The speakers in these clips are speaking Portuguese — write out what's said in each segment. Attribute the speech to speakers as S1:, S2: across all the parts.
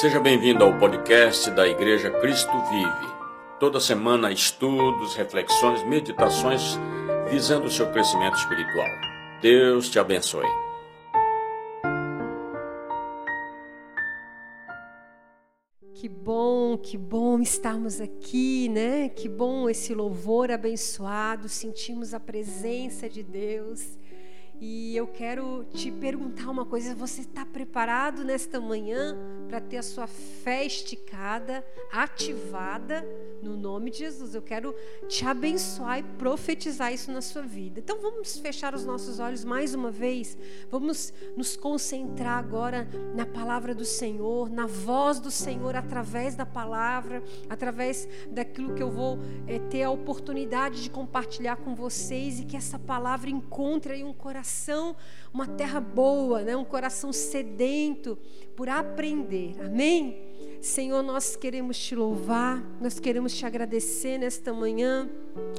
S1: Seja bem-vindo ao podcast da Igreja Cristo Vive. Toda semana, estudos, reflexões, meditações visando o seu crescimento espiritual. Deus te abençoe.
S2: Que bom, que bom estarmos aqui, né? Que bom esse louvor abençoado, sentimos a presença de Deus. E eu quero te perguntar uma coisa: você está preparado nesta manhã para ter a sua fé esticada, ativada no nome de Jesus? Eu quero te abençoar e profetizar isso na sua vida. Então vamos fechar os nossos olhos mais uma vez. Vamos nos concentrar agora na palavra do Senhor, na voz do Senhor através da palavra, através daquilo que eu vou é, ter a oportunidade de compartilhar com vocês e que essa palavra encontre aí um coração coração, uma terra boa, né? um coração sedento por aprender. Amém? Senhor, nós queremos te louvar, nós queremos te agradecer nesta manhã.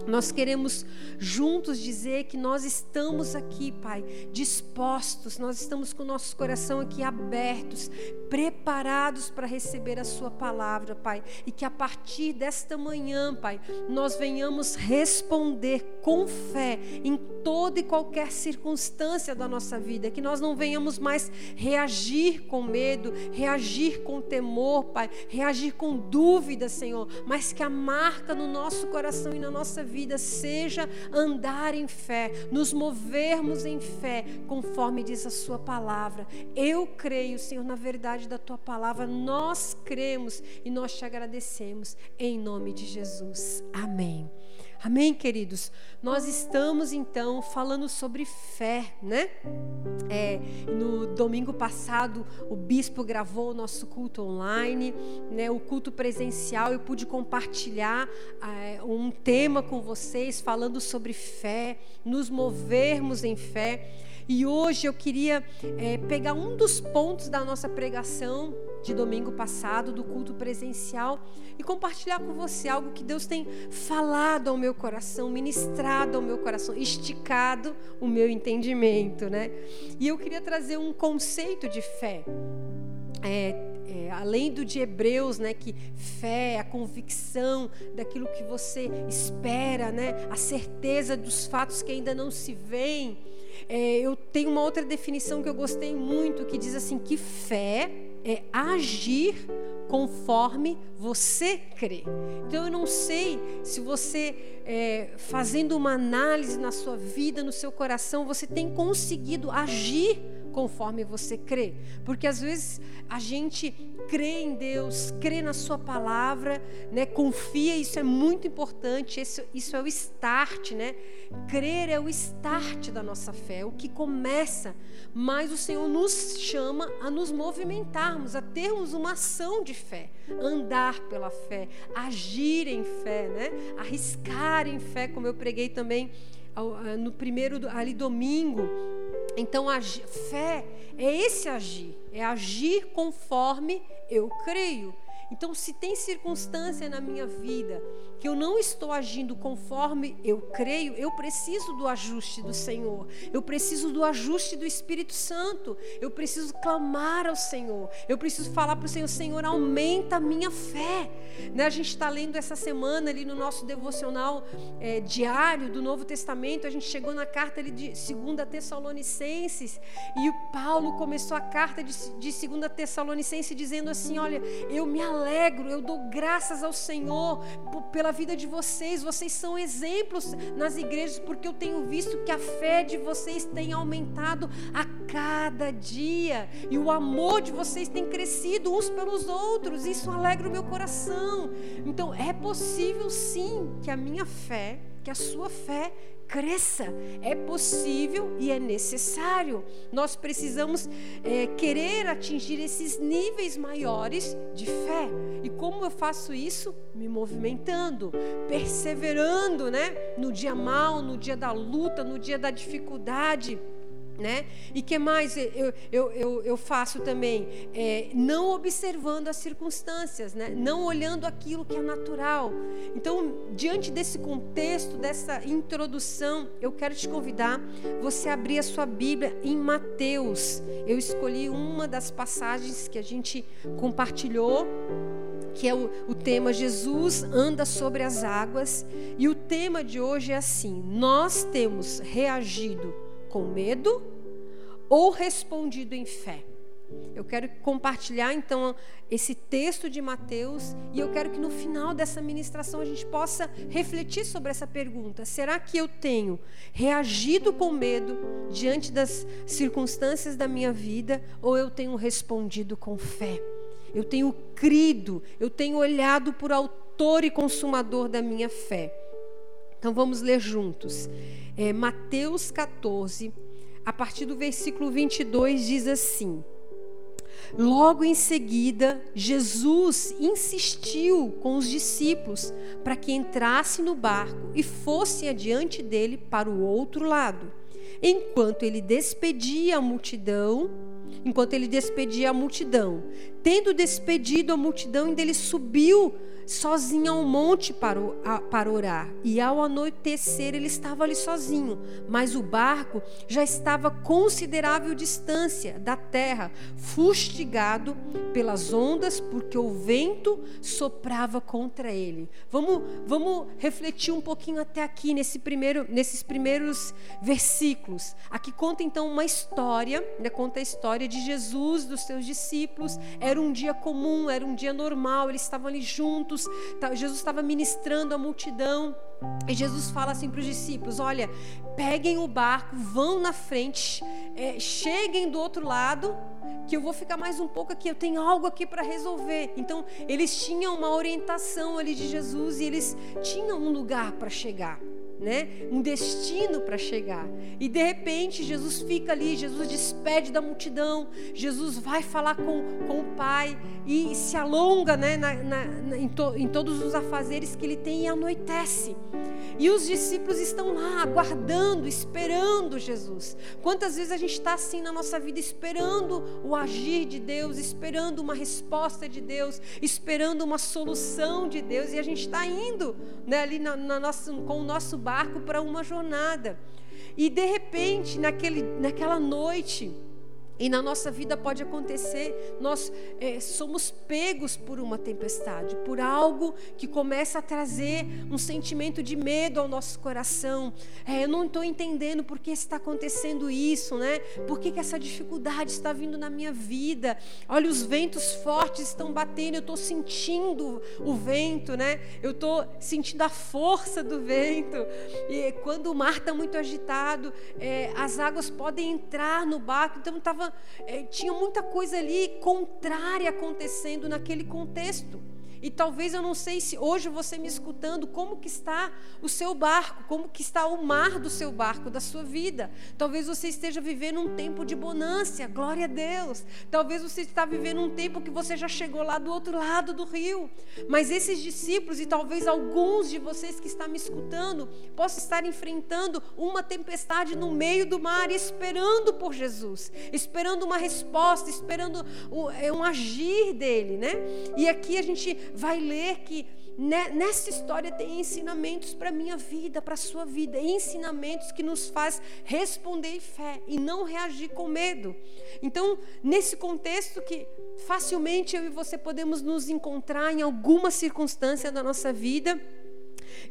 S2: Nós queremos juntos dizer que nós estamos aqui, Pai, dispostos, nós estamos com o nosso coração aqui abertos, preparados para receber a Sua palavra, Pai, e que a partir desta manhã, Pai, nós venhamos responder com fé em toda e qualquer circunstância da nossa vida, que nós não venhamos mais reagir com medo, reagir com temor, Pai, reagir com dúvida, Senhor, mas que a marca no nosso coração e na nossa vida seja andar em fé, nos movermos em fé, conforme diz a Sua palavra. Eu creio, Senhor, na verdade da Tua palavra, nós cremos e nós te agradecemos, em nome de Jesus. Amém. Amém, queridos? Nós estamos então falando sobre fé, né? É, no domingo passado, o bispo gravou o nosso culto online, né? O culto presencial. Eu pude compartilhar é, um tema com vocês falando sobre fé, nos movermos em fé. E hoje eu queria é, pegar um dos pontos da nossa pregação de domingo passado, do culto presencial, e compartilhar com você algo que Deus tem falado ao meu coração, ministrado ao meu coração, esticado o meu entendimento, né? E eu queria trazer um conceito de fé. É, é, além do de Hebreus, né, que fé, a convicção daquilo que você espera, né, a certeza dos fatos que ainda não se veem. É, eu tenho uma outra definição que eu gostei muito, que diz assim que fé é agir conforme você crê. Então eu não sei se você, é, fazendo uma análise na sua vida, no seu coração, você tem conseguido agir conforme você crê. Porque às vezes a gente crê em Deus, crê na Sua palavra, né? confia, isso é muito importante, isso, isso é o start, né? Crer é o start da nossa fé, é o que começa, mas o Senhor nos chama a nos movimentarmos, a termos uma ação de fé, andar pela fé, agir em fé, né? arriscar em fé, como eu preguei também no primeiro ali domingo então, a fé é esse agir, é agir conforme eu creio. Então, se tem circunstância na minha vida que eu não estou agindo conforme eu creio, eu preciso do ajuste do Senhor, eu preciso do ajuste do Espírito Santo, eu preciso clamar ao Senhor, eu preciso falar para o Senhor: Senhor, aumenta a minha fé. Né? A gente está lendo essa semana ali no nosso devocional é, diário do Novo Testamento, a gente chegou na carta ali de 2 Tessalonicenses e o Paulo começou a carta de, de 2 Tessalonicenses dizendo assim: Olha, eu me alegro, eu dou graças ao Senhor pela pela vida de vocês. Vocês são exemplos nas igrejas, porque eu tenho visto que a fé de vocês tem aumentado a cada dia e o amor de vocês tem crescido uns pelos outros. Isso alegra o meu coração. Então, é possível sim que a minha fé, que a sua fé cresça. É possível e é necessário. Nós precisamos é, querer atingir esses níveis maiores de fé. E como eu faço isso? Me movimentando, perseverando, né? No dia mal, no dia da luta, no dia da dificuldade Né? E que mais eu, eu, eu, eu faço também? É, não observando as circunstâncias, né? não olhando aquilo que é natural. Então, diante desse contexto, dessa introdução, eu quero te convidar você abrir a sua Bíblia em Mateus. Eu escolhi uma das passagens que a gente compartilhou que é o, o, tema Jesus anda sobre as águas. E o tema de hoje é assim: nós temos reagido com medo ou respondido em fé? Eu quero compartilhar então esse texto de Mateus e eu quero que no final dessa ministração a gente possa refletir sobre essa pergunta: será que eu tenho reagido com medo diante das circunstâncias da minha vida ou eu tenho respondido com fé? Eu tenho crido, eu tenho olhado por autor e consumador da minha fé. Então vamos ler juntos. É, Mateus 14, a partir do versículo 22, diz assim: Logo em seguida, Jesus insistiu com os discípulos para que entrassem no barco e fossem adiante dele para o outro lado. Enquanto ele despedia a multidão, enquanto ele despedia a multidão, tendo despedido a multidão, ainda ele subiu sozinho ao monte para, para orar. E ao anoitecer ele estava ali sozinho, mas o barco já estava considerável distância da terra, fustigado pelas ondas, porque o vento soprava contra ele. Vamos, vamos refletir um pouquinho até aqui nesse primeiro, nesses primeiros versículos. Aqui conta então uma história, né? conta a história de Jesus, dos seus discípulos. Era um dia comum, era um dia normal, eles estavam ali juntos Jesus, estava ministrando a multidão. E Jesus fala assim para os discípulos: Olha, peguem o barco, vão na frente, é, cheguem do outro lado, que eu vou ficar mais um pouco aqui, eu tenho algo aqui para resolver. Então, eles tinham uma orientação ali de Jesus e eles tinham um lugar para chegar né? Um destino para chegar. E de repente Jesus fica ali, Jesus despede da multidão, Jesus vai falar com, com o Pai e se alonga, né? Na, na, na, em, to, em todos os afazeres que ele tem e anoitece. E os discípulos estão lá aguardando, esperando Jesus. Quantas vezes a gente está assim na nossa vida, esperando o agir de Deus, esperando uma resposta de Deus, esperando uma solução de Deus, e a gente está indo né, ali na, na nossa, com o nosso barco para uma jornada. E de repente, naquele, naquela noite, e na nossa vida pode acontecer, nós é, somos pegos por uma tempestade, por algo que começa a trazer um sentimento de medo ao nosso coração. É, eu não estou entendendo por que está acontecendo isso, né? Por que, que essa dificuldade está vindo na minha vida? Olha, os ventos fortes estão batendo, eu estou sentindo o vento, né? Eu estou sentindo a força do vento. E quando o mar está muito agitado, é, as águas podem entrar no barco. Então estava tinha muita coisa ali contrária acontecendo naquele contexto. E talvez eu não sei se hoje você me escutando, como que está o seu barco, como que está o mar do seu barco, da sua vida. Talvez você esteja vivendo um tempo de bonância, glória a Deus. Talvez você está vivendo um tempo que você já chegou lá do outro lado do rio. Mas esses discípulos e talvez alguns de vocês que estão me escutando, possam estar enfrentando uma tempestade no meio do mar, esperando por Jesus, esperando uma resposta, esperando um, é, um agir dele, né? E aqui a gente vai ler que nessa história tem ensinamentos para a minha vida, para a sua vida, ensinamentos que nos faz responder em fé e não reagir com medo. Então, nesse contexto que facilmente eu e você podemos nos encontrar em alguma circunstância da nossa vida,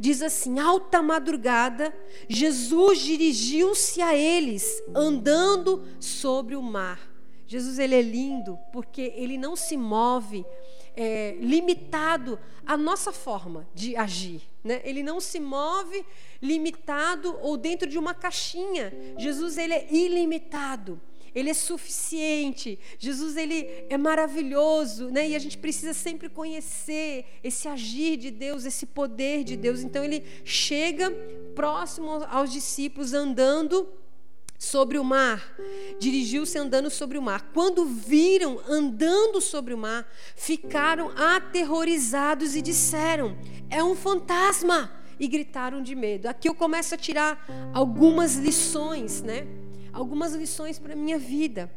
S2: diz assim: alta madrugada, Jesus dirigiu-se a eles, andando sobre o mar. Jesus ele é lindo porque ele não se move é, limitado à nossa forma de agir. Né? Ele não se move limitado ou dentro de uma caixinha. Jesus ele é ilimitado. Ele é suficiente. Jesus ele é maravilhoso, né? E a gente precisa sempre conhecer esse agir de Deus, esse poder de Deus. Então ele chega próximo aos discípulos andando sobre o mar. Dirigiu-se andando sobre o mar. Quando viram andando sobre o mar, ficaram aterrorizados e disseram: É um fantasma! E gritaram de medo. Aqui eu começo a tirar algumas lições, né? algumas lições para a minha vida.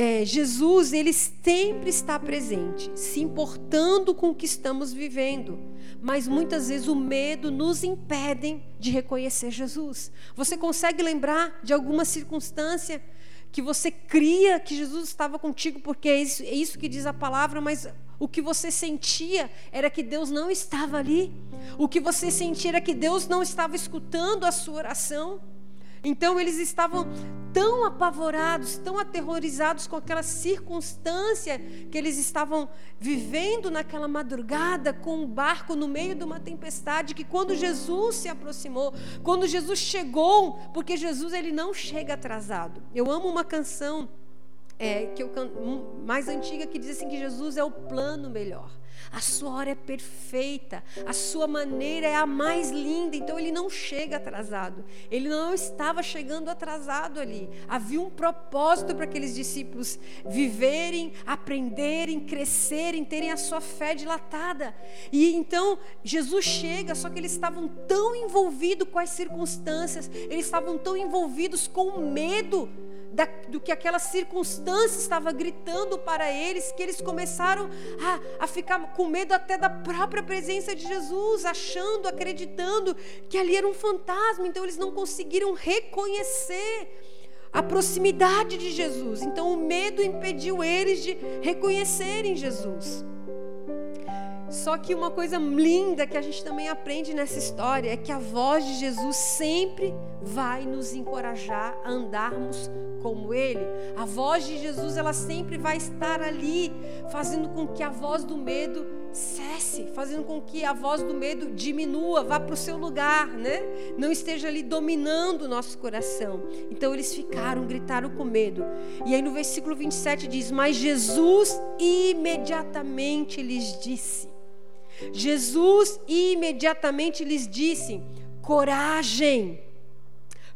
S2: É, Jesus, ele sempre está presente, se importando com o que estamos vivendo, mas muitas vezes o medo nos impede de reconhecer Jesus. Você consegue lembrar de alguma circunstância que você cria que Jesus estava contigo, porque é isso, é isso que diz a palavra, mas o que você sentia era que Deus não estava ali. O que você sentia era que Deus não estava escutando a sua oração. Então eles estavam tão apavorados, tão aterrorizados com aquela circunstância que eles estavam vivendo naquela madrugada com o barco no meio de uma tempestade, que quando Jesus se aproximou, quando Jesus chegou, porque Jesus ele não chega atrasado. Eu amo uma canção é, que eu, mais antiga que diz assim que Jesus é o plano melhor. A sua hora é perfeita, a sua maneira é a mais linda, então ele não chega atrasado. Ele não estava chegando atrasado ali. Havia um propósito para aqueles discípulos viverem, aprenderem, crescerem, terem a sua fé dilatada. E então Jesus chega, só que eles estavam tão envolvidos com as circunstâncias, eles estavam tão envolvidos com o medo da, do que aquela circunstância estava gritando para eles, que eles começaram a, a ficar com medo até da própria presença de Jesus, achando, acreditando que ali era um fantasma, então eles não conseguiram reconhecer a proximidade de Jesus. Então o medo impediu eles de reconhecerem Jesus. Só que uma coisa linda que a gente também aprende nessa história é que a voz de Jesus sempre vai nos encorajar a andarmos como Ele. A voz de Jesus, ela sempre vai estar ali, fazendo com que a voz do medo cesse, fazendo com que a voz do medo diminua, vá para o seu lugar, né? Não esteja ali dominando o nosso coração. Então eles ficaram, gritaram com medo. E aí no versículo 27 diz: Mas Jesus imediatamente lhes disse. Jesus imediatamente lhes disse: coragem,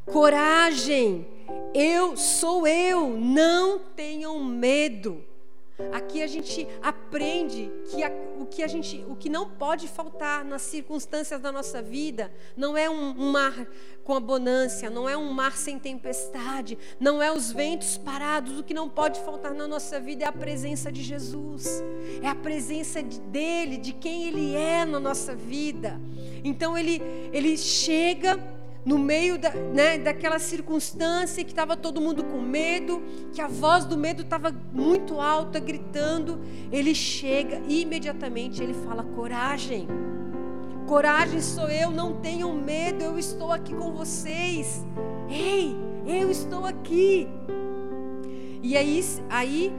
S2: coragem, eu sou eu, não tenham medo. Aqui a gente aprende que a, o, que a gente, o que não pode faltar nas circunstâncias da nossa vida não é um, um mar com abundância, não é um mar sem tempestade, não é os ventos parados. O que não pode faltar na nossa vida é a presença de Jesus, é a presença de, dele, de quem ele é na nossa vida. Então ele, ele chega no meio da, né, daquela circunstância que estava todo mundo com medo, que a voz do medo estava muito alta, gritando, ele chega e imediatamente ele fala: coragem, coragem sou eu, não tenham medo, eu estou aqui com vocês. Ei, eu estou aqui. E aí, aí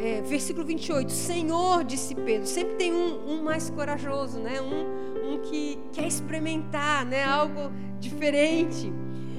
S2: é, versículo 28, Senhor, disse Pedro, sempre tem um, um mais corajoso, né? um, um que quer experimentar né? algo diferente.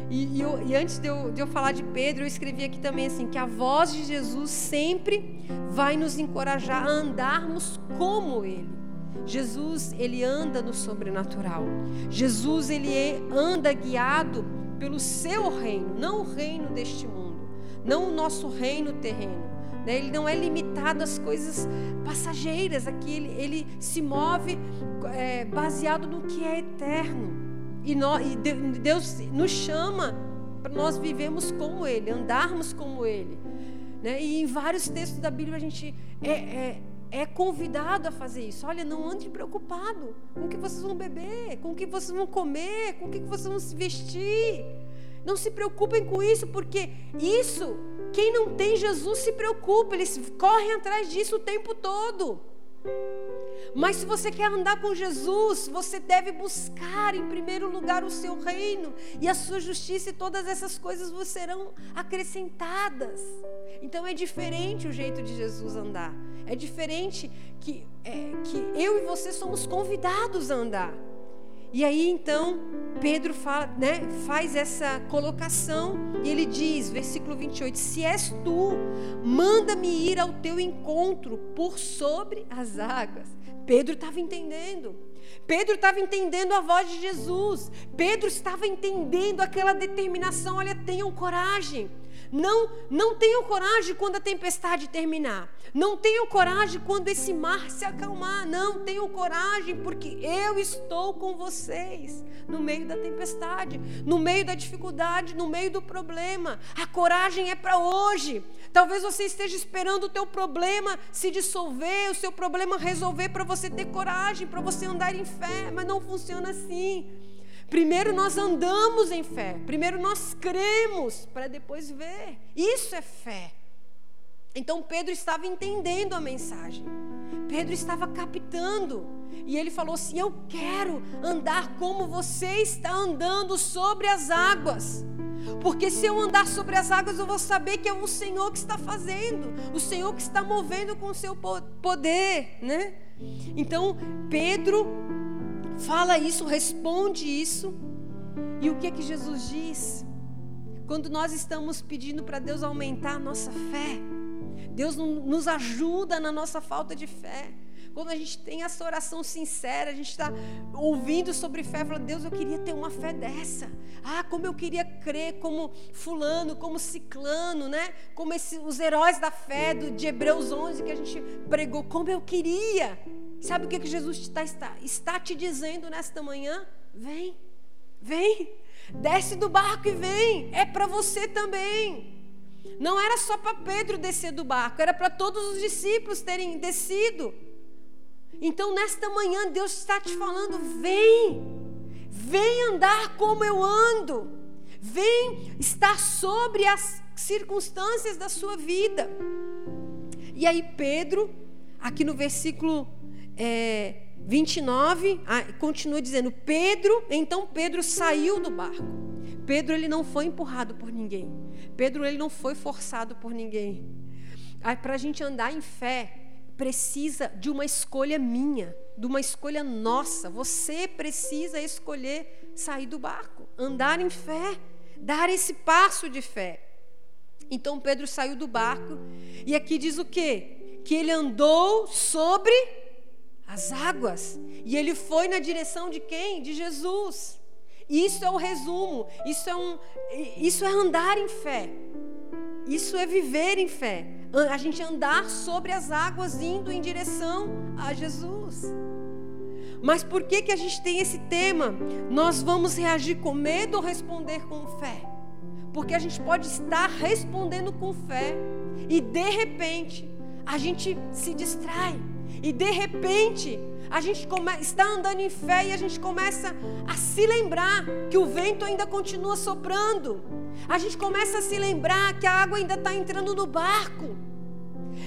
S2: E, e, eu, e antes de eu, de eu falar de Pedro, eu escrevi aqui também assim: que a voz de Jesus sempre vai nos encorajar a andarmos como Ele. Jesus, ele anda no sobrenatural. Jesus, ele é, anda guiado pelo seu reino, não o reino deste mundo, não o nosso reino terreno. Né? Ele não é limitado às coisas passageiras. Aqui ele, ele se move é, baseado no que é eterno. E, e Deus nos chama para nós vivemos como Ele, andarmos como Ele. Né? E em vários textos da Bíblia a gente é, é, é, convidado a fazer isso. Olha, não ande preocupado com o que vocês vão beber, com o que vocês vão comer, com o que vocês vão se vestir. Não se preocupem com isso, porque isso, quem não tem Jesus se preocupa, eles correm atrás disso o tempo todo. Mas se você quer andar com Jesus, você deve buscar em primeiro lugar o seu reino e a sua justiça, e todas essas coisas serão acrescentadas. Então é diferente o jeito de Jesus andar. É diferente que, é, que eu e você somos convidados a andar. E aí então Pedro fala, né, faz essa colocação e ele diz, versículo 28, se és tu, manda-me ir ao teu encontro por sobre as águas. Pedro estava entendendo. Pedro estava entendendo a voz de Jesus. Pedro estava entendendo aquela determinação. Olha, tenham coragem. Não, não tenham coragem quando a tempestade terminar. Não tenham coragem quando esse mar se acalmar. Não tenham coragem porque eu estou com vocês no meio da tempestade, no meio da dificuldade, no meio do problema. A coragem é para hoje. Talvez você esteja esperando o teu problema se dissolver, o seu problema resolver para você ter coragem, para você andar em fé, mas não funciona assim. Primeiro nós andamos em fé, primeiro nós cremos para depois ver. Isso é fé. Então Pedro estava entendendo a mensagem. Pedro estava captando. E ele falou assim: Eu quero andar como você está andando sobre as águas. Porque se eu andar sobre as águas, eu vou saber que é o Senhor que está fazendo, o Senhor que está movendo com o seu poder, né? Então, Pedro fala isso, responde isso. E o que é que Jesus diz? Quando nós estamos pedindo para Deus aumentar a nossa fé, Deus nos ajuda na nossa falta de fé. Quando a gente tem essa oração sincera, a gente está ouvindo sobre fé, fala, Deus, eu queria ter uma fé dessa. Ah, como eu queria crer como fulano, como ciclano, né? Como esse, os heróis da fé do, de Hebreus 11 que a gente pregou, como eu queria. Sabe o que, que Jesus está, está, está te dizendo nesta manhã? Vem, vem, desce do barco e vem. É para você também. Não era só para Pedro descer do barco, era para todos os discípulos terem descido. Então, nesta manhã, Deus está te falando: vem, vem andar como eu ando, vem estar sobre as circunstâncias da sua vida. E aí, Pedro, aqui no versículo é, 29, continua dizendo: Pedro, então Pedro saiu do barco. Pedro ele não foi empurrado por ninguém. Pedro ele não foi forçado por ninguém. Para a gente andar em fé, precisa de uma escolha minha, de uma escolha nossa. Você precisa escolher sair do barco, andar em fé, dar esse passo de fé. Então Pedro saiu do barco e aqui diz o quê? Que ele andou sobre as águas. E ele foi na direção de quem? De Jesus. Isso é o resumo. Isso é, um, isso é andar em fé. Isso é viver em fé. A gente andar sobre as águas indo em direção a Jesus. Mas por que, que a gente tem esse tema? Nós vamos reagir com medo ou responder com fé? Porque a gente pode estar respondendo com fé e de repente a gente se distrai e de repente, a gente come, está andando em fé e a gente começa a se lembrar que o vento ainda continua soprando. A gente começa a se lembrar que a água ainda está entrando no barco.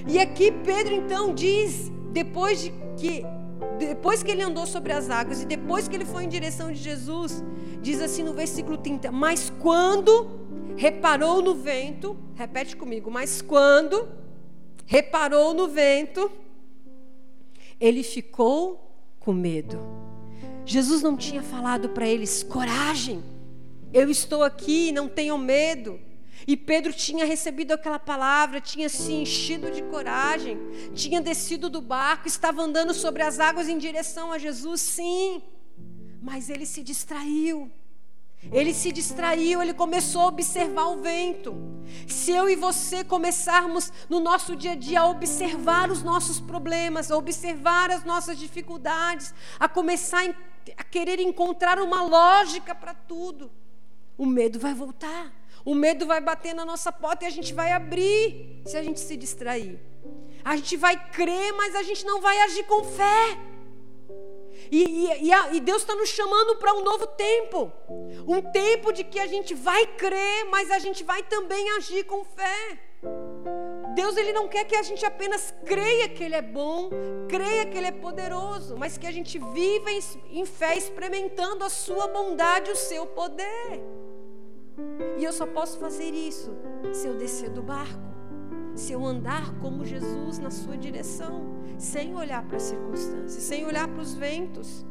S2: E aqui Pedro então diz, depois de que depois que ele andou sobre as águas e depois que ele foi em direção de Jesus, diz assim no versículo 30: Mas quando reparou no vento, repete comigo, mas quando reparou no vento, ele ficou com medo. Jesus não tinha falado para eles: coragem, eu estou aqui, não tenham medo. E Pedro tinha recebido aquela palavra, tinha se enchido de coragem, tinha descido do barco, estava andando sobre as águas em direção a Jesus, sim, mas ele se distraiu. Ele se distraiu, ele começou a observar o vento. Se eu e você começarmos no nosso dia a dia a observar os nossos problemas, a observar as nossas dificuldades, a começar a querer encontrar uma lógica para tudo, o medo vai voltar. O medo vai bater na nossa porta e a gente vai abrir se a gente se distrair. A gente vai crer, mas a gente não vai agir com fé. E, e, e, a, e Deus está nos chamando para um novo tempo. Um tempo de que a gente vai crer, mas a gente vai também agir com fé. Deus ele não quer que a gente apenas creia que Ele é bom, creia que Ele é poderoso, mas que a gente viva em, em fé, experimentando a Sua bondade, o Seu poder. E eu só posso fazer isso se eu descer do barco se eu andar como Jesus na sua direção, sem olhar para as circunstâncias, sem olhar para os ventos.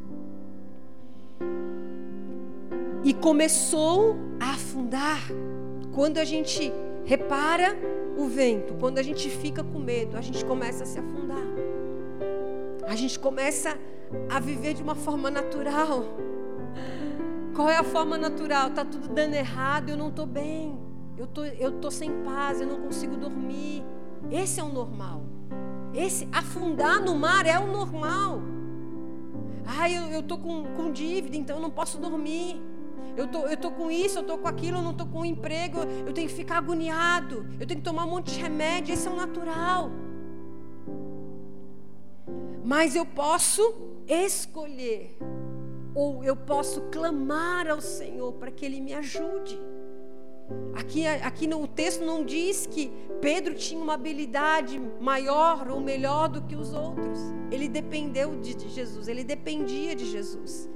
S2: E começou a afundar. Quando a gente repara o vento, quando a gente fica com medo, a gente começa a se afundar. A gente começa a viver de uma forma natural. Qual é a forma natural? Tá tudo dando errado, eu não estou bem. Eu tô, eu tô sem paz, eu não consigo dormir. Esse é o normal. Esse afundar no mar é o normal. Ah, eu, eu tô com, com dívida, então eu não posso dormir. Eu tô, eu tô com isso, eu tô com aquilo, eu não tô com emprego, eu tenho que ficar agoniado, eu tenho que tomar um monte de remédio, esse é o natural. Mas eu posso escolher, ou eu posso clamar ao Senhor para que Ele me ajude. Aqui, aqui no texto não diz que Pedro tinha uma habilidade maior ou melhor do que os outros. Ele dependeu de Jesus, ele dependia de Jesus.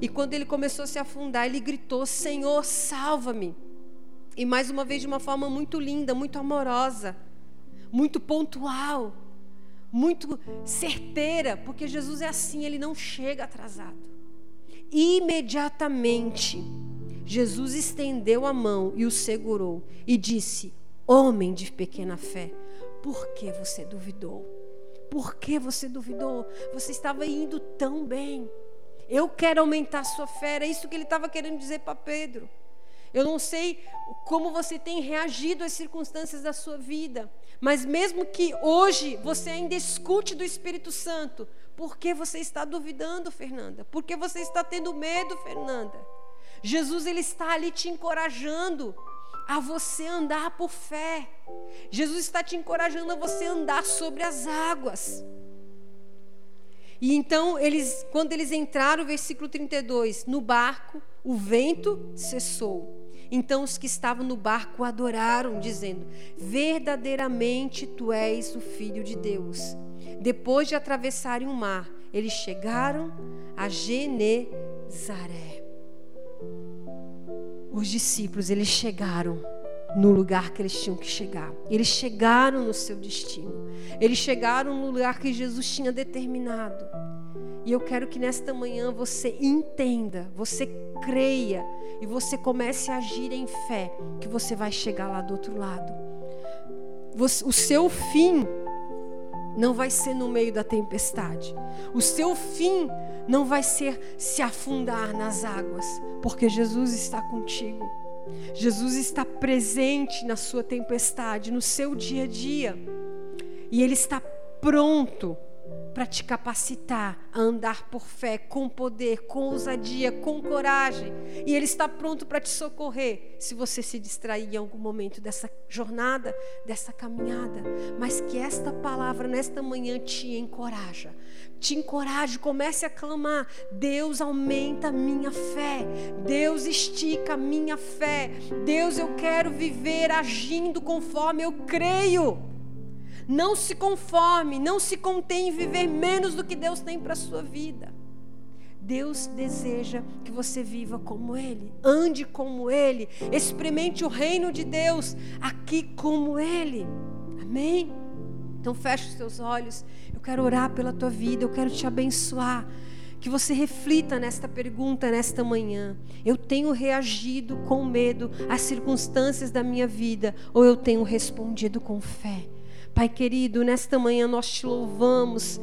S2: E quando ele começou a se afundar, ele gritou: Senhor, salva-me. E mais uma vez, de uma forma muito linda, muito amorosa, muito pontual, muito certeira, porque Jesus é assim, ele não chega atrasado. Imediatamente, Jesus estendeu a mão e o segurou e disse: Homem de pequena fé, por que você duvidou? Por que você duvidou? Você estava indo tão bem. Eu quero aumentar a sua fé. Era isso que ele estava querendo dizer para Pedro. Eu não sei como você tem reagido às circunstâncias da sua vida, mas mesmo que hoje você ainda escute do Espírito Santo, por que você está duvidando, Fernanda? Por que você está tendo medo, Fernanda? Jesus ele está ali te encorajando a você andar por fé. Jesus está te encorajando a você andar sobre as águas. E então eles, quando eles entraram, versículo 32, no barco, o vento cessou. Então os que estavam no barco adoraram, dizendo: Verdadeiramente tu és o filho de Deus. Depois de atravessarem o mar, eles chegaram a Genezaré os discípulos, eles chegaram no lugar que eles tinham que chegar. Eles chegaram no seu destino. Eles chegaram no lugar que Jesus tinha determinado. E eu quero que nesta manhã você entenda, você creia e você comece a agir em fé que você vai chegar lá do outro lado. Você, o seu fim não vai ser no meio da tempestade. O seu fim não vai ser se afundar nas águas, porque Jesus está contigo. Jesus está presente na sua tempestade, no seu dia a dia. E Ele está pronto para te capacitar a andar por fé, com poder, com ousadia, com coragem. E Ele está pronto para te socorrer se você se distrair em algum momento dessa jornada, dessa caminhada. Mas que esta palavra nesta manhã te encoraja. Te encoraje, comece a clamar: Deus aumenta a minha fé, Deus estica a minha fé, Deus eu quero viver agindo conforme eu creio. Não se conforme, não se contém em viver menos do que Deus tem para a sua vida. Deus deseja que você viva como Ele, ande como Ele, experimente o reino de Deus aqui como Ele. Amém? Então feche os teus olhos. Eu quero orar pela tua vida, eu quero te abençoar. Que você reflita nesta pergunta nesta manhã. Eu tenho reagido com medo às circunstâncias da minha vida ou eu tenho respondido com fé? Pai querido, nesta manhã nós te louvamos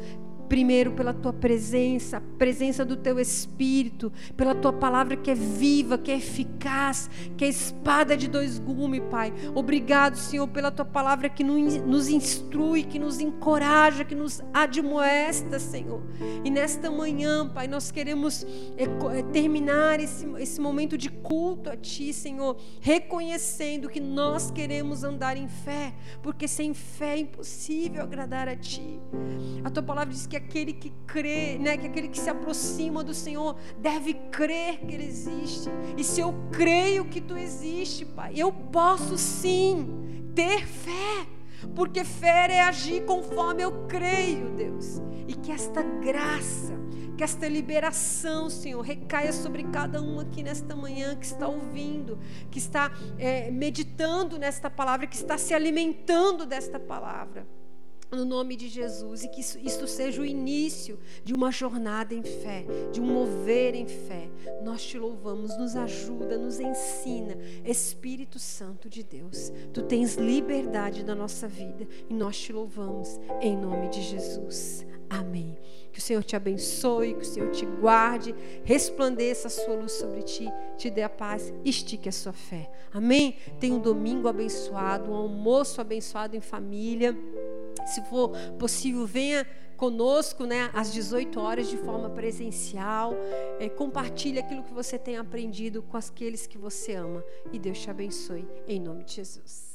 S2: primeiro pela tua presença, a presença do teu Espírito, pela tua palavra que é viva, que é eficaz, que é espada de dois gumes, Pai. Obrigado, Senhor, pela tua palavra que nos instrui, que nos encoraja, que nos admoesta, Senhor. E nesta manhã, Pai, nós queremos é, é, terminar esse, esse momento de culto a Ti, Senhor, reconhecendo que nós queremos andar em fé, porque sem fé é impossível agradar a Ti. A tua palavra diz que que aquele que crê, né, que aquele que se aproxima do Senhor deve crer que Ele existe. E se eu creio que Tu existe, Pai, eu posso sim ter fé. Porque fé é agir conforme eu creio, Deus. E que esta graça, que esta liberação, Senhor, recaia sobre cada um aqui nesta manhã que está ouvindo, que está é, meditando nesta palavra, que está se alimentando desta palavra. No nome de Jesus e que isso, isso, seja o início de uma jornada em fé, de um mover em fé. Nós te louvamos, nos ajuda, nos ensina. Espírito Santo de Deus, tu tens liberdade na nossa vida e nós te louvamos em nome de Jesus. Amém. Que o Senhor te abençoe, que o Senhor te guarde, resplandeça a sua luz sobre ti, te dê a paz, estique a sua fé. Amém? Tenha um domingo abençoado, um almoço abençoado em família. Se for possível, venha conosco né, às 18 horas de forma presencial. É, compartilhe aquilo que você tem aprendido com aqueles que você ama. E Deus te abençoe. Em nome de Jesus.